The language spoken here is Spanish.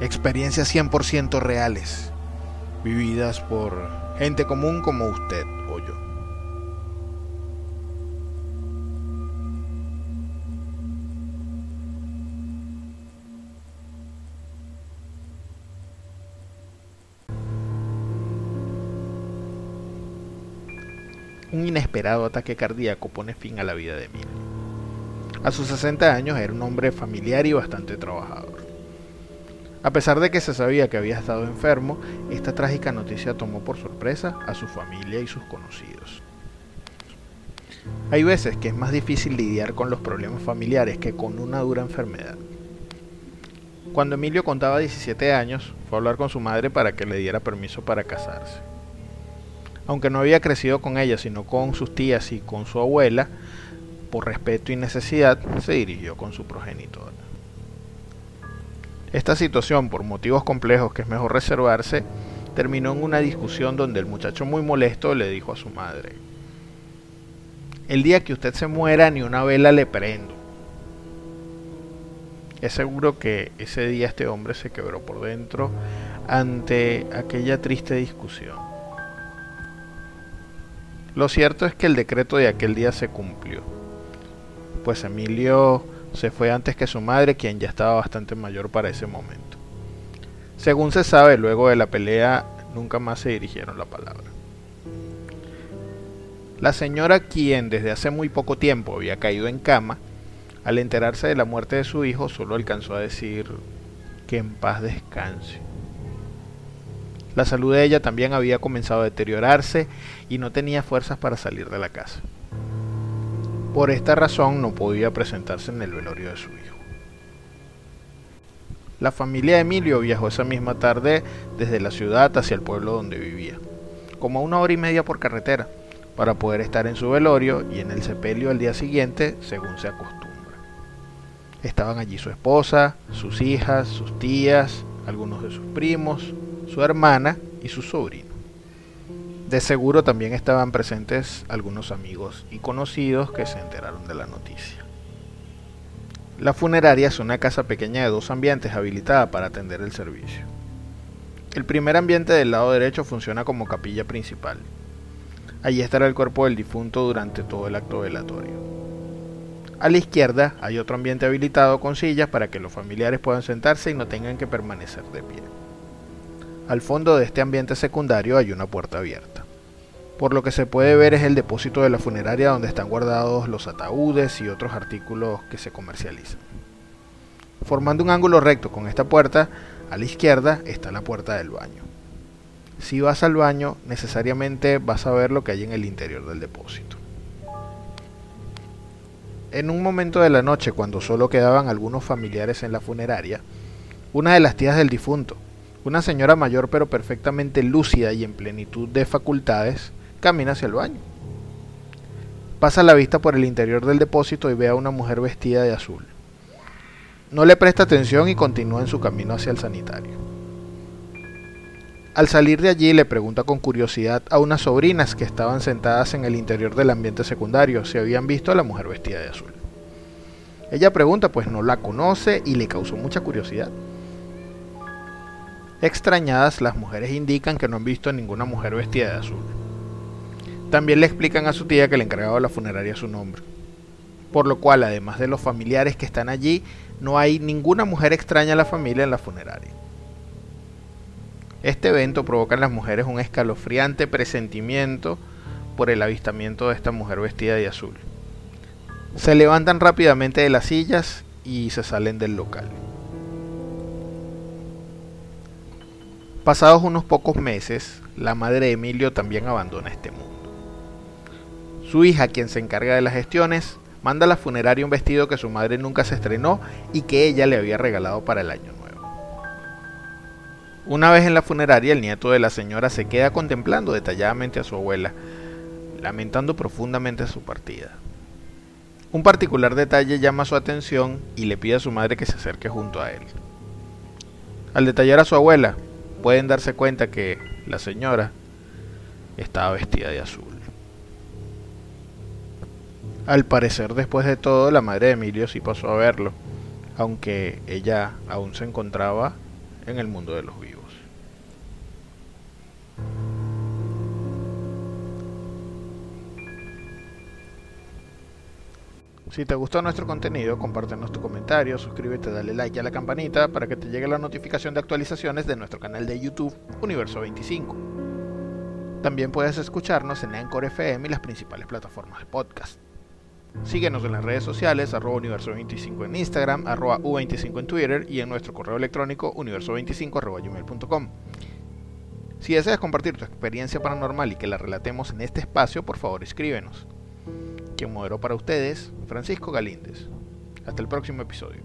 Experiencias 100% reales, vividas por gente común como usted o yo. Un inesperado ataque cardíaco pone fin a la vida de Emilio. A sus 60 años era un hombre familiar y bastante trabajador. A pesar de que se sabía que había estado enfermo, esta trágica noticia tomó por sorpresa a su familia y sus conocidos. Hay veces que es más difícil lidiar con los problemas familiares que con una dura enfermedad. Cuando Emilio contaba 17 años, fue a hablar con su madre para que le diera permiso para casarse. Aunque no había crecido con ella, sino con sus tías y con su abuela, por respeto y necesidad, se dirigió con su progenitora. Esta situación, por motivos complejos que es mejor reservarse, terminó en una discusión donde el muchacho muy molesto le dijo a su madre, el día que usted se muera ni una vela le prendo. Es seguro que ese día este hombre se quebró por dentro ante aquella triste discusión. Lo cierto es que el decreto de aquel día se cumplió, pues Emilio se fue antes que su madre, quien ya estaba bastante mayor para ese momento. Según se sabe, luego de la pelea nunca más se dirigieron la palabra. La señora, quien desde hace muy poco tiempo había caído en cama, al enterarse de la muerte de su hijo, solo alcanzó a decir que en paz descanse. La salud de ella también había comenzado a deteriorarse y no tenía fuerzas para salir de la casa. Por esta razón no podía presentarse en el velorio de su hijo. La familia de Emilio viajó esa misma tarde desde la ciudad hacia el pueblo donde vivía, como una hora y media por carretera, para poder estar en su velorio y en el sepelio al día siguiente, según se acostumbra. Estaban allí su esposa, sus hijas, sus tías, algunos de sus primos, su hermana y su sobrino. De seguro también estaban presentes algunos amigos y conocidos que se enteraron de la noticia. La funeraria es una casa pequeña de dos ambientes habilitada para atender el servicio. El primer ambiente del lado derecho funciona como capilla principal. Allí estará el cuerpo del difunto durante todo el acto velatorio. A la izquierda hay otro ambiente habilitado con sillas para que los familiares puedan sentarse y no tengan que permanecer de pie. Al fondo de este ambiente secundario hay una puerta abierta. Por lo que se puede ver es el depósito de la funeraria donde están guardados los ataúdes y otros artículos que se comercializan. Formando un ángulo recto con esta puerta, a la izquierda está la puerta del baño. Si vas al baño, necesariamente vas a ver lo que hay en el interior del depósito. En un momento de la noche, cuando solo quedaban algunos familiares en la funeraria, una de las tías del difunto, una señora mayor pero perfectamente lúcida y en plenitud de facultades, camina hacia el baño. Pasa la vista por el interior del depósito y ve a una mujer vestida de azul. No le presta atención y continúa en su camino hacia el sanitario. Al salir de allí le pregunta con curiosidad a unas sobrinas que estaban sentadas en el interior del ambiente secundario si habían visto a la mujer vestida de azul. Ella pregunta pues no la conoce y le causó mucha curiosidad. Extrañadas, las mujeres indican que no han visto a ninguna mujer vestida de azul. También le explican a su tía que el encargado de la funeraria es su nombre. por lo cual además de los familiares que están allí, no hay ninguna mujer extraña a la familia en la funeraria. Este evento provoca en las mujeres un escalofriante presentimiento por el avistamiento de esta mujer vestida de azul. Se levantan rápidamente de las sillas y se salen del local. Pasados unos pocos meses, la madre de Emilio también abandona este mundo. Su hija, quien se encarga de las gestiones, manda a la funeraria un vestido que su madre nunca se estrenó y que ella le había regalado para el año nuevo. Una vez en la funeraria, el nieto de la señora se queda contemplando detalladamente a su abuela, lamentando profundamente su partida. Un particular detalle llama su atención y le pide a su madre que se acerque junto a él. Al detallar a su abuela, pueden darse cuenta que la señora estaba vestida de azul. Al parecer, después de todo, la madre de Emilio sí pasó a verlo, aunque ella aún se encontraba en el mundo de los vivos. Si te gustó nuestro contenido, compártenos tu comentario, suscríbete, dale like a la campanita para que te llegue la notificación de actualizaciones de nuestro canal de YouTube Universo 25. También puedes escucharnos en Anchor FM y las principales plataformas de podcast. Síguenos en las redes sociales, arroba universo25 en Instagram, arroba u25 en Twitter y en nuestro correo electrónico universo25 arroba gmail.com. Si deseas compartir tu experiencia paranormal y que la relatemos en este espacio, por favor escríbenos. Quien moderó para ustedes, Francisco Galíndez. Hasta el próximo episodio.